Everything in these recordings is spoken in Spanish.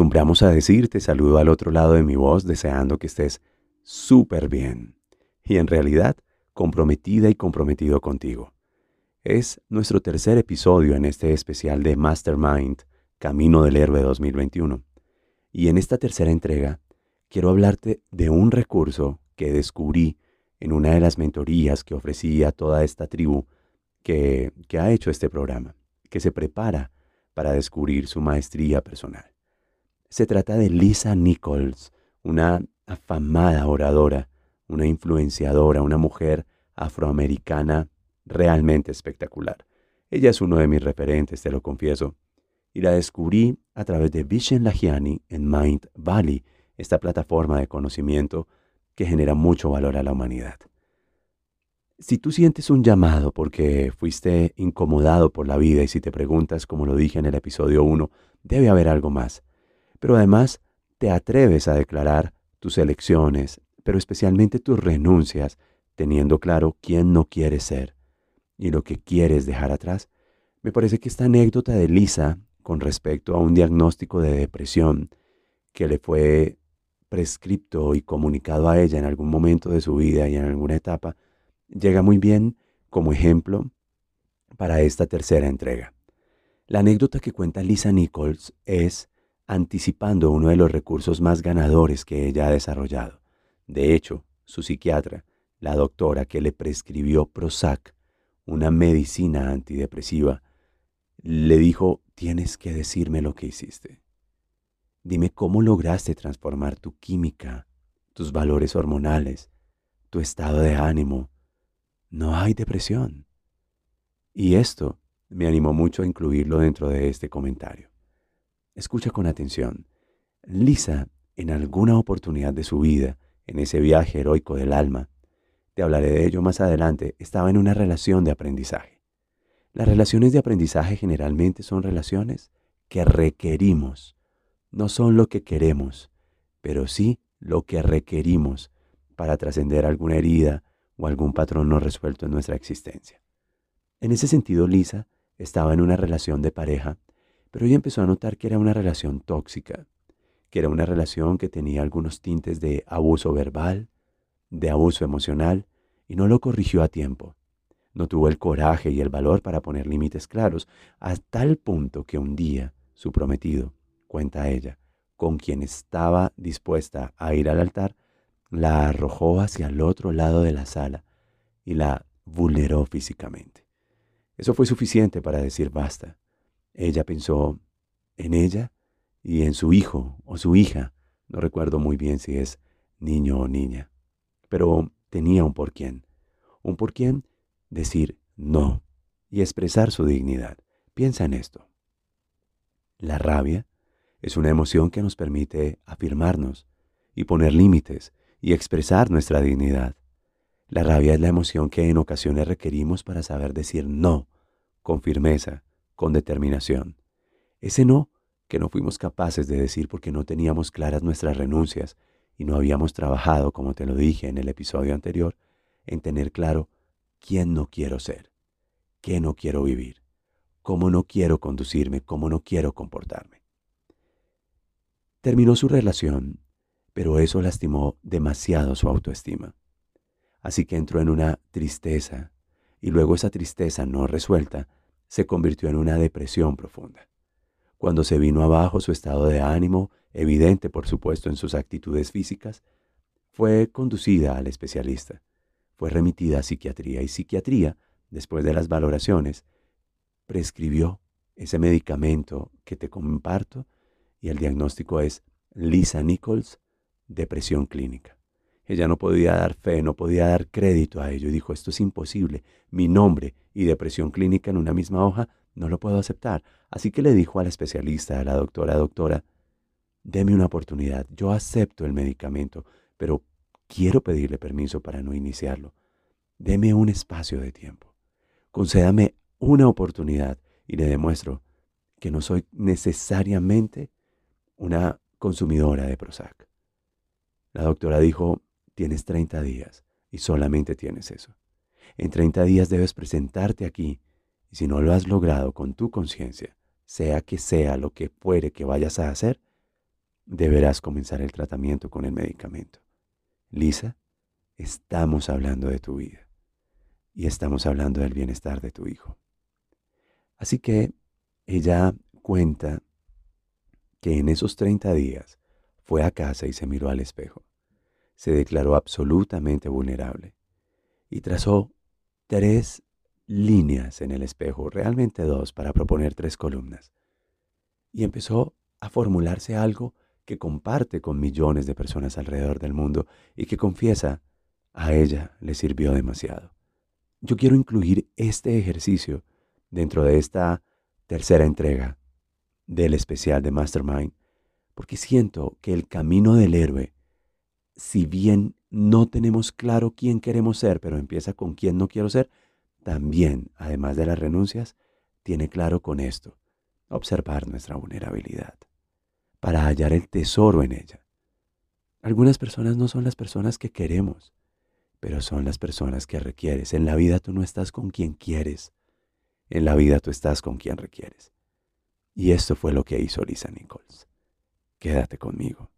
Acostumbramos a decirte, saludo al otro lado de mi voz deseando que estés súper bien y en realidad comprometida y comprometido contigo. Es nuestro tercer episodio en este especial de Mastermind, Camino del Héroe 2021. Y en esta tercera entrega quiero hablarte de un recurso que descubrí en una de las mentorías que ofrecí a toda esta tribu que, que ha hecho este programa, que se prepara para descubrir su maestría personal. Se trata de Lisa Nichols, una afamada oradora, una influenciadora, una mujer afroamericana realmente espectacular. Ella es uno de mis referentes, te lo confieso, y la descubrí a través de Vishen Lahiani en Mind Valley, esta plataforma de conocimiento que genera mucho valor a la humanidad. Si tú sientes un llamado porque fuiste incomodado por la vida y si te preguntas, como lo dije en el episodio 1, debe haber algo más. Pero además te atreves a declarar tus elecciones, pero especialmente tus renuncias, teniendo claro quién no quieres ser y lo que quieres dejar atrás, me parece que esta anécdota de Lisa con respecto a un diagnóstico de depresión que le fue prescripto y comunicado a ella en algún momento de su vida y en alguna etapa, llega muy bien como ejemplo para esta tercera entrega. La anécdota que cuenta Lisa Nichols es anticipando uno de los recursos más ganadores que ella ha desarrollado. De hecho, su psiquiatra, la doctora que le prescribió Prozac, una medicina antidepresiva, le dijo, tienes que decirme lo que hiciste. Dime cómo lograste transformar tu química, tus valores hormonales, tu estado de ánimo, no hay depresión. Y esto me animó mucho a incluirlo dentro de este comentario. Escucha con atención. Lisa, en alguna oportunidad de su vida, en ese viaje heroico del alma, te hablaré de ello más adelante, estaba en una relación de aprendizaje. Las relaciones de aprendizaje generalmente son relaciones que requerimos, no son lo que queremos, pero sí lo que requerimos para trascender alguna herida, o algún patrón no resuelto en nuestra existencia. En ese sentido, Lisa estaba en una relación de pareja, pero ella empezó a notar que era una relación tóxica, que era una relación que tenía algunos tintes de abuso verbal, de abuso emocional, y no lo corrigió a tiempo. No tuvo el coraje y el valor para poner límites claros, a tal punto que un día su prometido, cuenta ella, con quien estaba dispuesta a ir al altar, la arrojó hacia el otro lado de la sala y la vulneró físicamente. Eso fue suficiente para decir basta. Ella pensó en ella y en su hijo o su hija. No recuerdo muy bien si es niño o niña. Pero tenía un por quién. Un por quién decir no y expresar su dignidad. Piensa en esto. La rabia es una emoción que nos permite afirmarnos y poner límites y expresar nuestra dignidad. La rabia es la emoción que en ocasiones requerimos para saber decir no con firmeza, con determinación. Ese no que no fuimos capaces de decir porque no teníamos claras nuestras renuncias y no habíamos trabajado, como te lo dije en el episodio anterior, en tener claro quién no quiero ser, qué no quiero vivir, cómo no quiero conducirme, cómo no quiero comportarme. Terminó su relación pero eso lastimó demasiado su autoestima. Así que entró en una tristeza, y luego esa tristeza no resuelta se convirtió en una depresión profunda. Cuando se vino abajo su estado de ánimo, evidente por supuesto en sus actitudes físicas, fue conducida al especialista. Fue remitida a psiquiatría y psiquiatría, después de las valoraciones, prescribió ese medicamento que te comparto y el diagnóstico es Lisa Nichols, depresión clínica. Ella no podía dar fe, no podía dar crédito a ello y dijo, esto es imposible, mi nombre y depresión clínica en una misma hoja no lo puedo aceptar. Así que le dijo a la especialista, a la doctora, doctora, deme una oportunidad, yo acepto el medicamento, pero quiero pedirle permiso para no iniciarlo. Deme un espacio de tiempo. Concédame una oportunidad y le demuestro que no soy necesariamente una consumidora de Prozac. La doctora dijo, tienes 30 días y solamente tienes eso. En 30 días debes presentarte aquí y si no lo has logrado con tu conciencia, sea que sea lo que fuere que vayas a hacer, deberás comenzar el tratamiento con el medicamento. Lisa, estamos hablando de tu vida y estamos hablando del bienestar de tu hijo. Así que ella cuenta que en esos 30 días fue a casa y se miró al espejo. Se declaró absolutamente vulnerable y trazó tres líneas en el espejo, realmente dos, para proponer tres columnas. Y empezó a formularse algo que comparte con millones de personas alrededor del mundo y que confiesa a ella le sirvió demasiado. Yo quiero incluir este ejercicio dentro de esta tercera entrega del especial de Mastermind, porque siento que el camino del héroe, si bien no tenemos claro quién queremos ser, pero empieza con quién no quiero ser, también, además de las renuncias, tiene claro con esto, observar nuestra vulnerabilidad, para hallar el tesoro en ella. Algunas personas no son las personas que queremos, pero son las personas que requieres. En la vida tú no estás con quien quieres, en la vida tú estás con quien requieres. Y esto fue lo que hizo Lisa Nichols. Quédate conmigo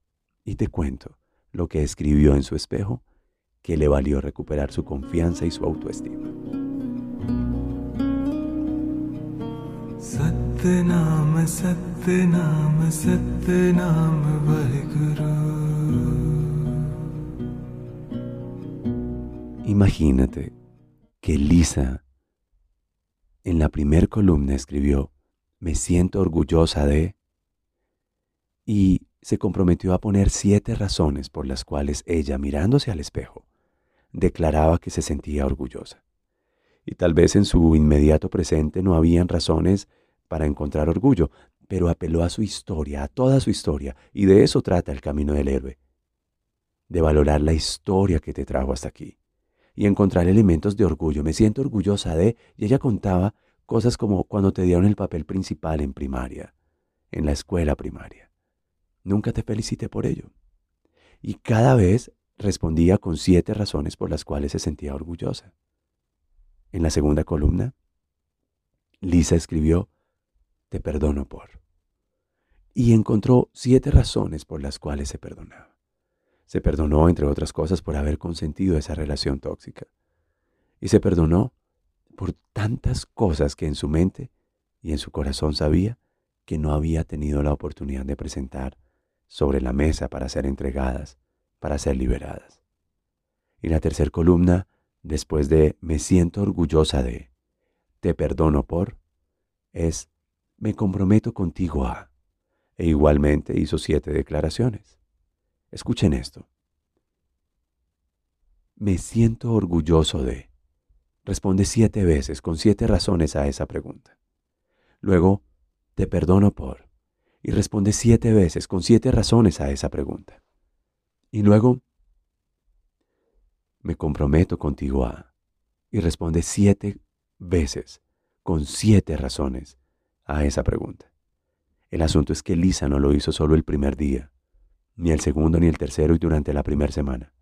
y te cuento lo que escribió en su espejo que le valió recuperar su confianza y su autoestima. Imagínate que Lisa en la primer columna escribió, me siento orgullosa de... Y se comprometió a poner siete razones por las cuales ella, mirándose al espejo, declaraba que se sentía orgullosa. Y tal vez en su inmediato presente no habían razones para encontrar orgullo, pero apeló a su historia, a toda su historia, y de eso trata el camino del héroe, de valorar la historia que te trajo hasta aquí y encontrar elementos de orgullo. Me siento orgullosa de, y ella contaba cosas como cuando te dieron el papel principal en primaria, en la escuela primaria. Nunca te felicité por ello. Y cada vez respondía con siete razones por las cuales se sentía orgullosa. En la segunda columna, Lisa escribió, te perdono por. Y encontró siete razones por las cuales se perdonaba. Se perdonó, entre otras cosas, por haber consentido esa relación tóxica. Y se perdonó por tantas cosas que en su mente y en su corazón sabía que no había tenido la oportunidad de presentar sobre la mesa para ser entregadas, para ser liberadas. Y la tercera columna, después de me siento orgullosa de, te perdono por, es me comprometo contigo a, e igualmente hizo siete declaraciones. Escuchen esto. Me siento orgulloso de. Responde siete veces con siete razones a esa pregunta. Luego, te perdono por. Y responde siete veces con siete razones a esa pregunta. Y luego, me comprometo contigo a. Y responde siete veces con siete razones a esa pregunta. El asunto es que Lisa no lo hizo solo el primer día, ni el segundo ni el tercero y durante la primera semana.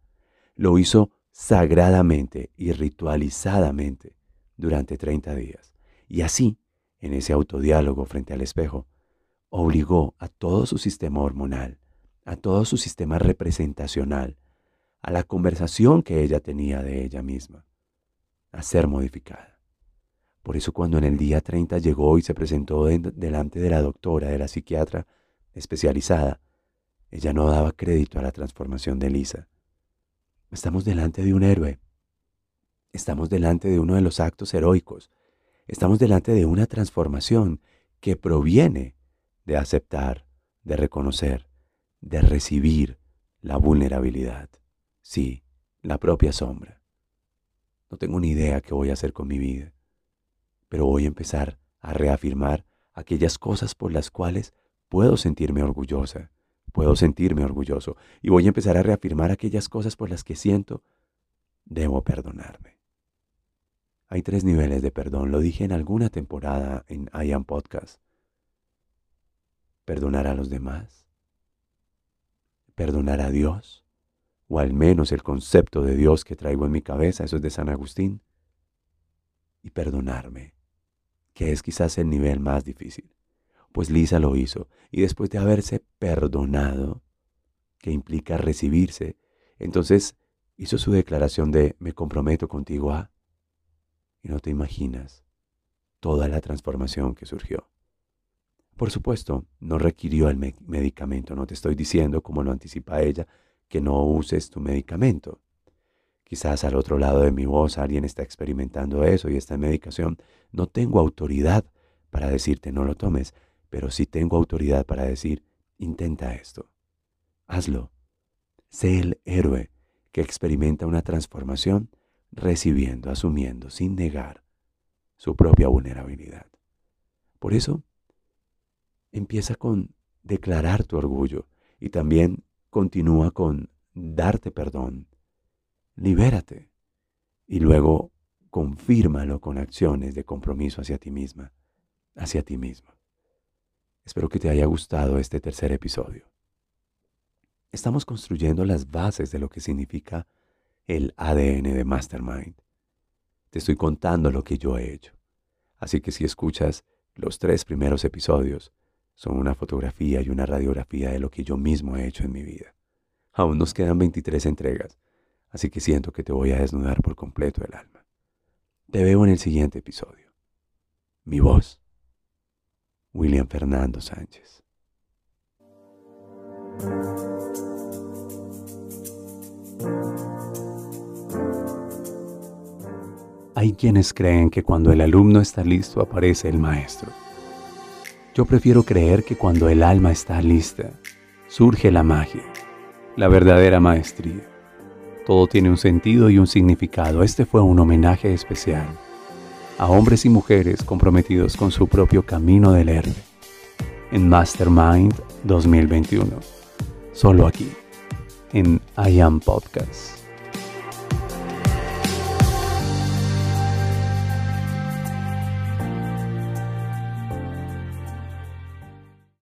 Lo hizo sagradamente y ritualizadamente durante 30 días. Y así, en ese autodiálogo frente al espejo, obligó a todo su sistema hormonal, a todo su sistema representacional, a la conversación que ella tenía de ella misma, a ser modificada. Por eso cuando en el día 30 llegó y se presentó delante de la doctora, de la psiquiatra especializada, ella no daba crédito a la transformación de Lisa. Estamos delante de un héroe. Estamos delante de uno de los actos heroicos. Estamos delante de una transformación que proviene de aceptar, de reconocer, de recibir la vulnerabilidad. Sí, la propia sombra. No tengo ni idea qué voy a hacer con mi vida, pero voy a empezar a reafirmar aquellas cosas por las cuales puedo sentirme orgullosa, puedo sentirme orgulloso, y voy a empezar a reafirmar aquellas cosas por las que siento debo perdonarme. Hay tres niveles de perdón, lo dije en alguna temporada en I Am Podcast. Perdonar a los demás, perdonar a Dios, o al menos el concepto de Dios que traigo en mi cabeza, eso es de San Agustín, y perdonarme, que es quizás el nivel más difícil. Pues Lisa lo hizo, y después de haberse perdonado, que implica recibirse, entonces hizo su declaración de me comprometo contigo a y no te imaginas toda la transformación que surgió. Por supuesto, no requirió el medicamento, no te estoy diciendo, como lo anticipa ella, que no uses tu medicamento. Quizás al otro lado de mi voz alguien está experimentando eso y esta medicación. No tengo autoridad para decirte no lo tomes, pero sí tengo autoridad para decir intenta esto. Hazlo. Sé el héroe que experimenta una transformación recibiendo, asumiendo, sin negar su propia vulnerabilidad. Por eso, empieza con declarar tu orgullo y también continúa con darte perdón. Libérate y luego confírmalo con acciones de compromiso hacia ti misma, hacia ti mismo. Espero que te haya gustado este tercer episodio. Estamos construyendo las bases de lo que significa el ADN de Mastermind. Te estoy contando lo que yo he hecho. Así que si escuchas los tres primeros episodios, son una fotografía y una radiografía de lo que yo mismo he hecho en mi vida. Aún nos quedan 23 entregas, así que siento que te voy a desnudar por completo el alma. Te veo en el siguiente episodio. Mi voz, William Fernando Sánchez. Hay quienes creen que cuando el alumno está listo aparece el maestro. Yo prefiero creer que cuando el alma está lista, surge la magia, la verdadera maestría. Todo tiene un sentido y un significado. Este fue un homenaje especial a hombres y mujeres comprometidos con su propio camino del héroe en Mastermind 2021. Solo aquí, en I Am Podcast.